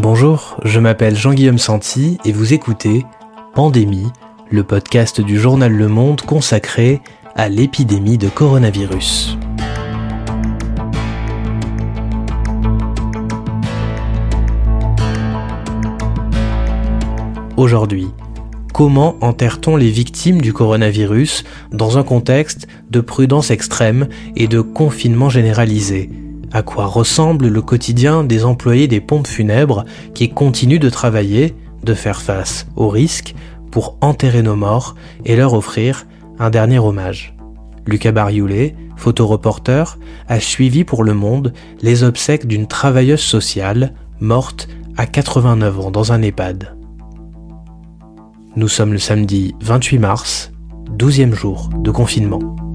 Bonjour, je m'appelle Jean-Guillaume Santi et vous écoutez Pandémie, le podcast du journal Le Monde consacré à l'épidémie de coronavirus. Aujourd'hui, comment enterre-t-on les victimes du coronavirus dans un contexte de prudence extrême et de confinement généralisé? À quoi ressemble le quotidien des employés des pompes funèbres qui continuent de travailler, de faire face aux risques pour enterrer nos morts et leur offrir un dernier hommage Lucas Barioulet, photoreporter, a suivi pour Le Monde les obsèques d'une travailleuse sociale morte à 89 ans dans un EHPAD. Nous sommes le samedi 28 mars, 12e jour de confinement.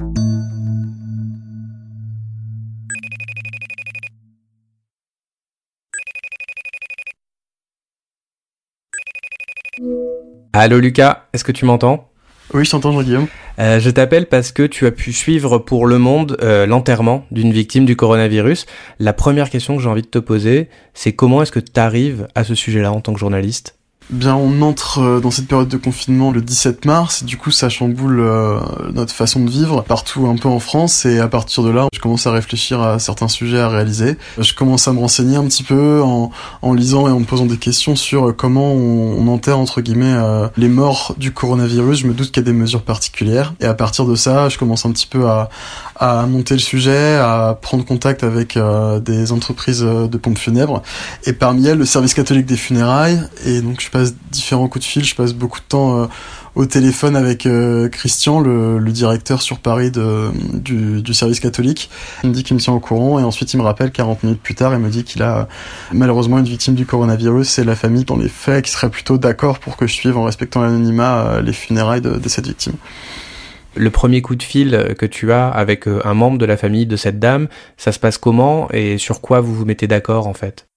Allô Lucas, est-ce que tu m'entends? Oui, je t'entends Jean-Guillaume. Euh, je t'appelle parce que tu as pu suivre pour Le Monde euh, l'enterrement d'une victime du coronavirus. La première question que j'ai envie de te poser, c'est comment est-ce que tu arrives à ce sujet-là en tant que journaliste? Bien, on entre euh, dans cette période de confinement le 17 mars, du coup ça chamboule euh, notre façon de vivre partout un peu en France, et à partir de là, je commence à réfléchir à certains sujets à réaliser. Je commence à me renseigner un petit peu en, en lisant et en me posant des questions sur comment on, enterre entre guillemets euh, les morts du coronavirus. Je me doute qu'il y a des mesures particulières, et à partir de ça, je commence un petit peu à, à monter le sujet, à prendre contact avec des entreprises de pompes funèbres, et parmi elles le service catholique des funérailles, et donc je passe différents coups de fil, je passe beaucoup de temps euh, au téléphone avec euh, Christian, le, le, directeur sur Paris de, du, du, service catholique. Il me dit qu'il me tient au courant et ensuite il me rappelle 40 minutes plus tard, il me dit qu'il a malheureusement une victime du coronavirus et la famille dans les faits qui serait plutôt d'accord pour que je suive en respectant l'anonymat euh, les funérailles de, de cette victime. Le premier coup de fil que tu as avec un membre de la famille de cette dame, ça se passe comment et sur quoi vous vous mettez d'accord en fait?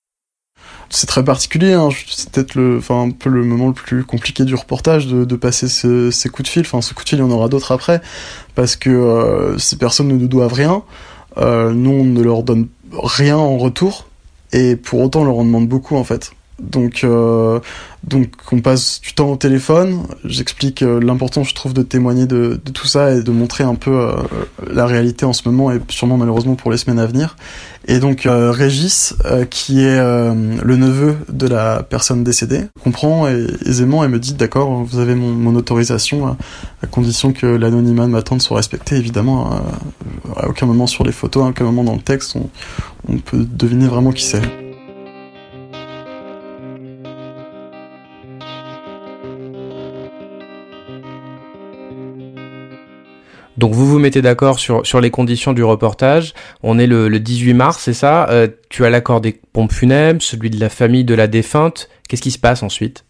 C'est très particulier. Hein. C'est peut-être le, enfin un peu le moment le plus compliqué du reportage de, de passer ce, ces coups de fil. Enfin, ce coup de fil, il y en aura d'autres après, parce que euh, ces personnes ne nous doivent rien. Euh, nous, on ne leur donne rien en retour, et pour autant, on leur en demande beaucoup en fait. Donc, euh, donc on passe du temps au téléphone. J'explique euh, l'importance, je trouve, de témoigner de, de, tout ça et de montrer un peu euh, la réalité en ce moment et sûrement malheureusement pour les semaines à venir. Et donc euh, Régis, euh, qui est euh, le neveu de la personne décédée, comprend aisément et me dit d'accord, vous avez mon, mon autorisation à, à, condition que l'anonymat de ma tante soit respecté. Évidemment, à aucun moment sur les photos, à aucun moment dans le texte, on, on peut deviner vraiment qui c'est. Donc vous vous mettez d'accord sur, sur les conditions du reportage. On est le, le 18 mars, c'est ça? Euh, Tu as l'accord des pompes funèbres, celui de la famille de la défunte. Qu'est-ce qui se passe ensuite?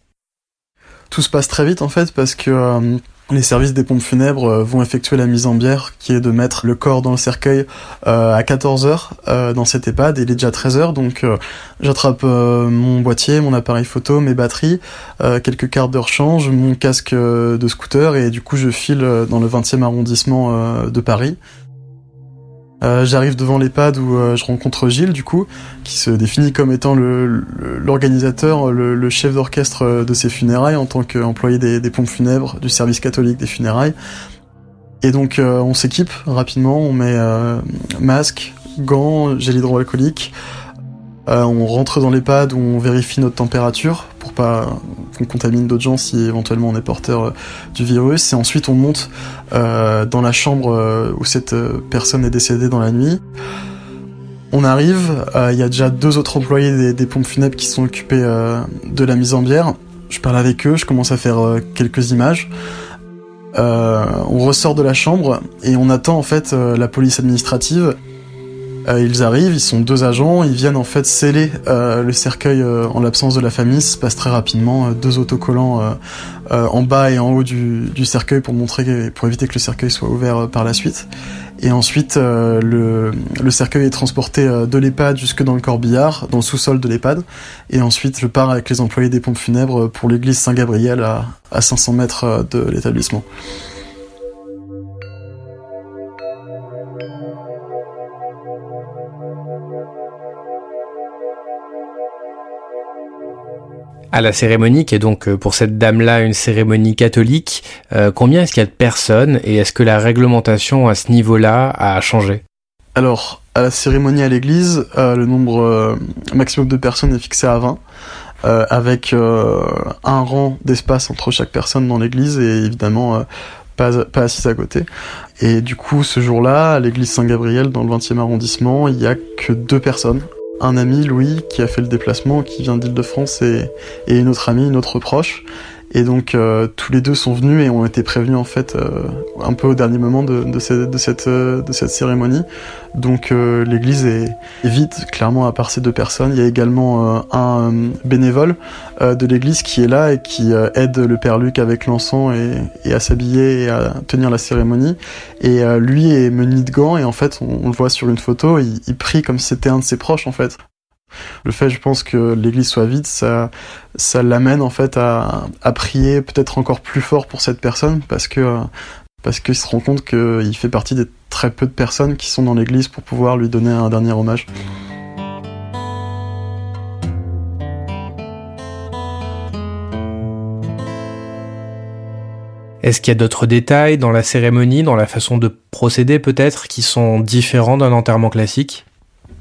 Tout se passe très vite en fait parce que euh, les services des pompes funèbres vont effectuer la mise en bière qui est de mettre le corps dans le cercueil euh, à 14h euh, dans cet EHPAD il est déjà 13h donc euh, j'attrape mon boîtier, mon appareil photo, mes batteries, quelques cartes de rechange, mon casque de scooter et du coup je file dans le 20e arrondissement de Paris. Euh, J'arrive devant l'EHPAD où euh, je rencontre Gilles, du coup, qui se définit comme étant l'organisateur, le, chef d'orchestre de ces funérailles en tant qu'employé des, des, pompes funèbres du service catholique des funérailles. Et donc euh, on s'équipe rapidement, on met euh, masque, gants, gel hydroalcoolique, euh, on rentre dans l'EHPAD où on vérifie notre température pas qu'on contamine d'autres gens si éventuellement on est porteur euh, du virus. Et ensuite on monte euh, dans la chambre euh, où cette personne est décédée dans la nuit. On arrive, il y a déjà deux autres employés des pompes funèbres qui sont occupés de la mise en bière. Je parle avec eux, je commence à faire quelques images. on ressort de la chambre et on attend en fait la police administrative euh, ils arrivent, ils sont deux agents, ils viennent en fait sceller euh, le cercueil euh, en l'absence de la famille. Ça se passe très rapidement, deux autocollants en bas et en haut du, du, cercueil pour montrer, pour éviter que le cercueil soit ouvert par la suite. Et ensuite, le, le, cercueil est transporté de l'EHPAD jusque dans le corbillard, dans le sous-sol de l'EHPAD. Et ensuite, je pars avec les employés des pompes funèbres pour l'église Saint-Gabriel à, à 500 mètres de l'établissement. À la cérémonie, qui est donc pour cette dame-là une cérémonie catholique, combien est-ce qu'il y a de personnes et est-ce que la réglementation à ce niveau-là a changé? Alors, à la cérémonie à l'église, le nombre maximum de personnes est fixé à 20. Euh, avec euh, un rang d'espace entre chaque personne dans l'église et évidemment euh, pas, pas assise à côté. Et du coup, ce jour-là, à l'église Saint-Gabriel, dans le 20e arrondissement, il y a que deux personnes. Un ami, Louis, qui a fait le déplacement, qui vient d'Île-de-France, et, et une autre amie, une autre proche. Et donc euh, tous les deux sont venus et ont été prévenus en fait euh, un peu au dernier moment de, cette, de, cette, euh, de cette cérémonie. Donc l'église est, vide, clairement à part ces deux personnes. Il y a également un bénévole de l'église qui est là et qui aide le père Luc avec l'encens et, et, à s'habiller et à tenir la cérémonie. Et lui est muni de gants et en fait on, le voit sur une photo, il, il prie comme si c'était un de ses proches en fait. Le fait, je pense, que l'église soit vide, ça, l'amène en fait à, à prier peut-être encore plus fort pour cette personne parce que parce qu'il se rend compte qu'il fait partie des très peu de personnes qui sont dans l'église pour pouvoir lui donner un dernier hommage. Est-ce qu'il y a d'autres détails dans la cérémonie, dans la façon de procéder peut-être, qui sont différents d'un enterrement classique?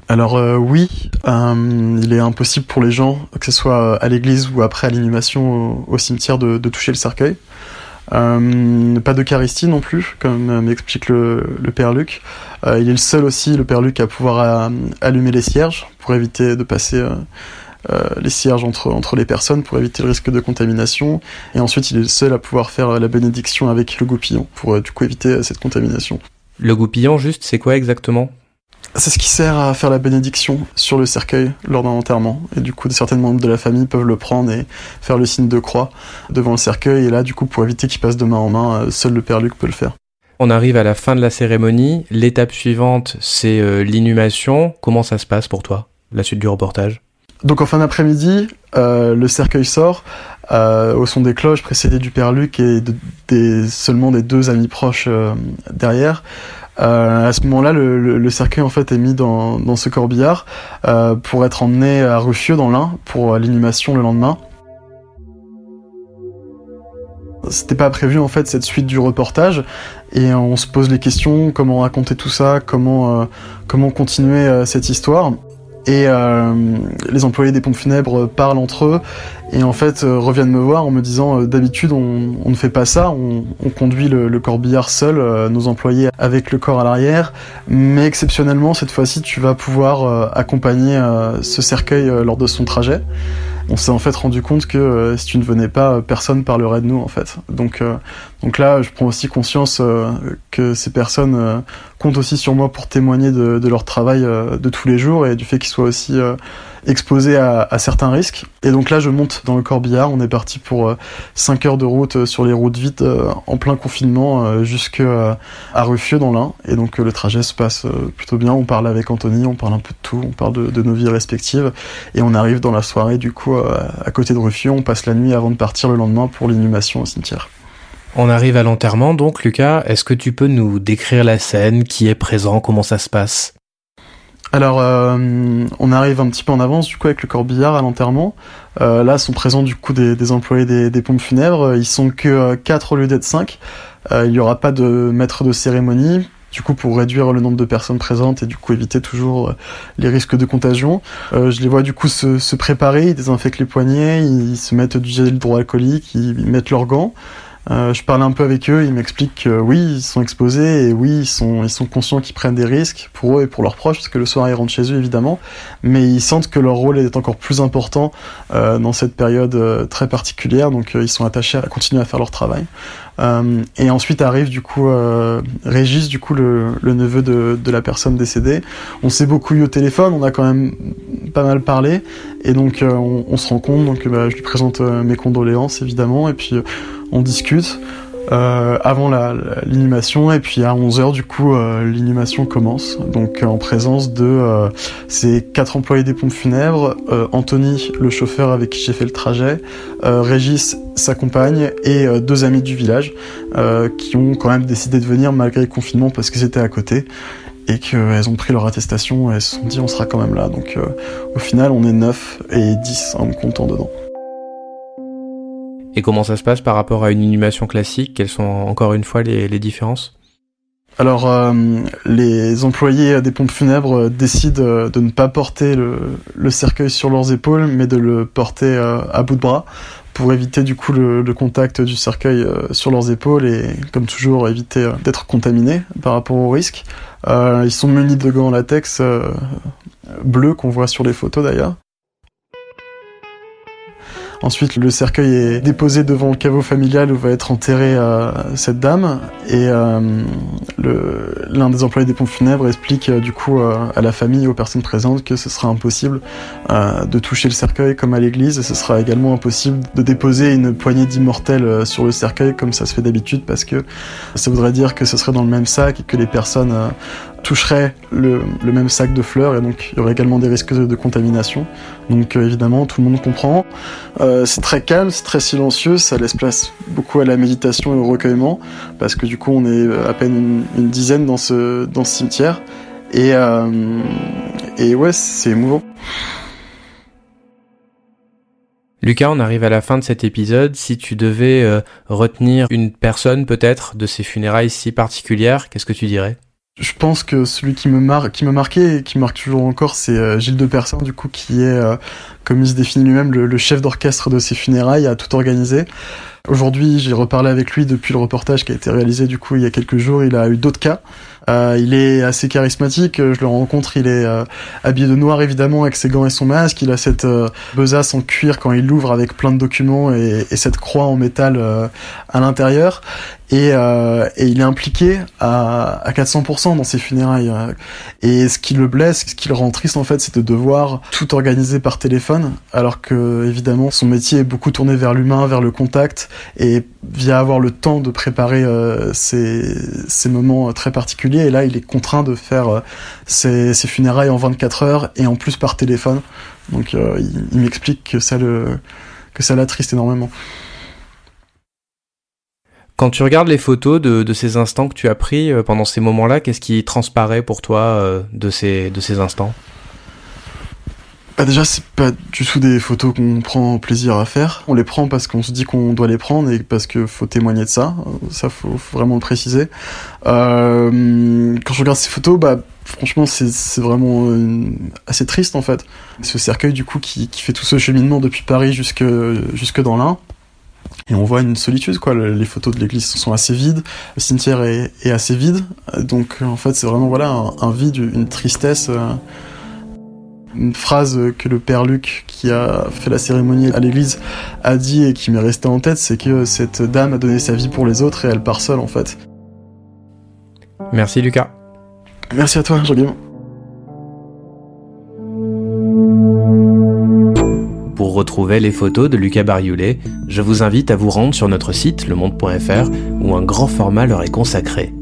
Alors euh, oui, euh, il est impossible pour les gens, que ce soit à l'église ou après à l'inhumation au, cimetière, de, toucher le cercueil. Euh, pas d'Eucharistie non plus, comme m'explique le, le, père Luc. il est le seul aussi, le père Luc, à pouvoir allumer les cierges pour éviter de passer les cierges entre, entre les personnes, pour éviter le risque de contamination. Et ensuite, il est le seul à pouvoir faire la bénédiction avec le goupillon pour du coup éviter cette contamination. Le goupillon, juste, c'est quoi exactement? C'est ce qui sert à faire la bénédiction sur le cercueil lors d'un enterrement. Et du coup, certains membres de la famille peuvent le prendre et faire le signe de croix devant le cercueil. Et là, du coup, pour éviter qu'il passe de main en main, euh, seul le Père Luc peut le faire. On arrive à la fin de la cérémonie. L'étape suivante, c'est euh, l'inhumation. Comment ça se passe pour toi, la suite du reportage? Donc en fin d'après-midi, euh, le cercueil sort au son des cloches, précédé du père Luc et des, seulement des deux amis proches derrière. Euh, à ce moment-là, le, le, cercueil en fait est mis dans, dans ce corbillard euh, pour être emmené à Ruffieux dans l'Ain pour euh, l'inhumation le lendemain. C'était pas prévu en fait cette suite du reportage et on se pose les questions comment raconter tout ça, comment euh, comment continuer cette histoire. Et euh, les employés des pompes funèbres parlent entre eux et en fait euh, reviennent me voir en me disant euh, d'habitude on, ne fait pas ça, on, on conduit le, le, corbillard seul, nos employés avec le corps à l'arrière, mais exceptionnellement cette fois-ci tu vas pouvoir accompagner ce cercueil lors de son trajet. On s'est en fait rendu compte que euh, si tu ne venais pas, euh, personne parlerait de nous en fait. Donc, euh, donc là, je prends aussi conscience que ces personnes comptent aussi sur moi pour témoigner de, leur travail de tous les jours et du fait qu'ils soient aussi exposé à, certains risques. Et donc là, je monte dans le corbillard. On est parti pour 5 heures de route sur les routes vides en plein confinement jusqu'à Ruffieux dans l'Ain. Et donc le trajet se passe plutôt bien. On parle avec Anthony, on parle un peu de tout, on parle de, de nos vies respectives. Et on arrive dans la soirée du coup à côté de Ruffieux. On passe la nuit avant de partir le lendemain pour l'inhumation au cimetière. On arrive à l'enterrement donc, Lucas. Est-ce que tu peux nous décrire la scène, qui est présent, comment ça se passe? Alors, euh, on arrive un petit peu en avance du coup avec le corbillard à l'enterrement. Euh, là, sont présents du coup des, employés des, pompes funèbres. Ils sont que 4 au lieu d'être 5. Euh, il n'y aura pas de maître de cérémonie du coup pour réduire le nombre de personnes présentes et du coup éviter toujours euh, les risques de contagion. Euh, je les vois du coup se, se, préparer, ils désinfectent les poignets, ils se mettent du gel hydroalcoolique, ils mettent leurs gants. Euh, je parle un peu avec eux, ils m'expliquent que oui, ils sont exposés et oui, ils sont, ils sont conscients qu'ils prennent des risques pour eux et pour leurs proches, parce que le soir ils rentrent chez eux évidemment, mais ils sentent que leur rôle est encore plus important euh, dans cette période euh, très particulière, donc ils sont attachés à continuer à faire leur travail. Euh, et ensuite arrive du coup Régis, du coup le, neveu de, la personne décédée. On s'est beaucoup eu au téléphone, on a quand même pas mal parlé, et donc on, on, se rend compte, donc bah, je lui présente mes condoléances évidemment, et puis on discute euh, avant l'inhumation. Et puis à 11h du coup euh, l'inhumation commence. Donc en présence de euh, ces quatre employés des pompes funèbres, euh, Anthony le chauffeur avec qui j'ai fait le trajet, euh, Régis sa compagne et deux amis du village qui ont quand même décidé de venir malgré le confinement parce que c'était à côté et qu'elles ont pris leur attestation et elles se sont dit on sera quand même là. Donc au final, on est 9 et 10 en me comptant dedans. Et comment ça se passe par rapport à une inhumation classique? Quelles sont encore une fois les, différences? Alors, euh, les employés des pompes funèbres décident de ne pas porter le, cercueil sur leurs épaules, mais de le porter euh, à bout de bras pour éviter du coup le, contact du cercueil euh, sur leurs épaules et, comme toujours, éviter d'être contaminés par rapport au risque. ils sont munis de gants latex bleus qu'on voit sur les photos d'ailleurs. Ensuite, le cercueil est déposé devant le caveau familial où va être enterrée euh, cette dame. Et euh, l'un des employés des pompes funèbres explique euh, du coup à la famille et aux personnes présentes que ce sera impossible de toucher le cercueil comme à l'église. Et ce sera également impossible de déposer une poignée d'immortels sur le cercueil comme ça se fait d'habitude parce que ça voudrait dire que ce serait dans le même sac et que les personnes toucherait le, même sac de fleurs et donc il y aurait également des risques de, contamination. Donc euh, évidemment tout le monde comprend. Euh, c'est très calme, c'est très silencieux, ça laisse place beaucoup à la méditation et au recueillement parce que du coup on est à peine une, dizaine dans ce, cimetière et, euh, et ouais c'est émouvant. Lucas, on arrive à la fin de cet épisode. Si tu devais retenir une personne peut-être de ces funérailles si particulières, qu'est-ce que tu dirais? Je pense que celui qui me marque, qui m'a marqué et qui marque toujours encore, c'est euh, Gilles de Persin, du coup, qui est, euh, comme il se définit lui-même, le, chef d'orchestre de ces funérailles, a tout organisé. Aujourd'hui, j'ai reparlé avec lui depuis le reportage qui a été réalisé, du coup, il y a quelques jours. Il a eu d'autres cas. Euh, il est assez charismatique. Je le rencontre. Il est habillé de noir évidemment avec ses gants et son masque. Il a cette besace en cuir quand il l'ouvre avec plein de documents et, et cette croix en métal à l'intérieur. Et, et, il est impliqué à, à 400% dans ses funérailles. Et ce qui le blesse, ce qui le rend triste en fait, c'est de devoir tout organiser par téléphone, alors que évidemment son métier est beaucoup tourné vers l'humain, vers le contact, et via avoir le temps de préparer ces, ces moments très particuliers et là il est contraint de faire euh, ses, funérailles en 24 heures et en plus par téléphone. Donc euh, il, m'explique que ça le que ça l'attriste énormément. Quand tu regardes les photos de, ces instants que tu as pris euh, pendant ces moments-là, qu'est-ce qui transparaît pour toi de ces de ces instants? Bah déjà, c'est pas du tout des photos qu'on prend plaisir à faire. On les prend parce qu'on se dit qu'on doit les prendre et parce que faut témoigner de ça. Ça, faut, vraiment le préciser. Euh, quand je regarde ces photos, bah franchement, c'est vraiment euh, assez triste en fait. Ce cercueil du coup qui, qui fait tout ce cheminement depuis Paris jusque jusque dans l'Ain. Et on voit une solitude, quoi. Les photos de l'église sont assez vides, le cimetière est, est assez vide. Donc, en fait, c'est vraiment voilà un, vide, une tristesse. Euh, une phrase que le père Luc, qui a fait la cérémonie à l'église, a dit et qui m'est resté en tête, c'est que cette dame a donné sa vie pour les autres et elle part seule en fait. Merci Lucas. Merci à toi, jean retrouver les photos de Lucas Barioulet, je vous invite à vous rendre sur notre site lemonde.fr où un grand format leur est consacré.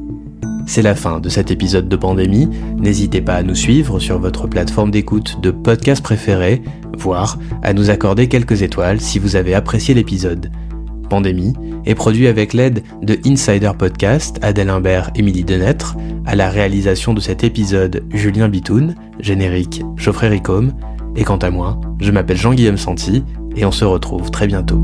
C'est la fin de cet épisode de Pandémie. N'hésitez pas à nous suivre sur votre plateforme d'écoute de podcast préférée, voire à nous accorder quelques étoiles si vous avez apprécié l'épisode. Pandémie est produit avec l'aide de Insider Podcast, Adèle Imbert, Émilie Denêtre, à la réalisation de cet épisode Julien Bitoun, générique Geoffrey Ricôme, et quant à moi, je m'appelle Jean-Guillaume Santi et on se retrouve très bientôt.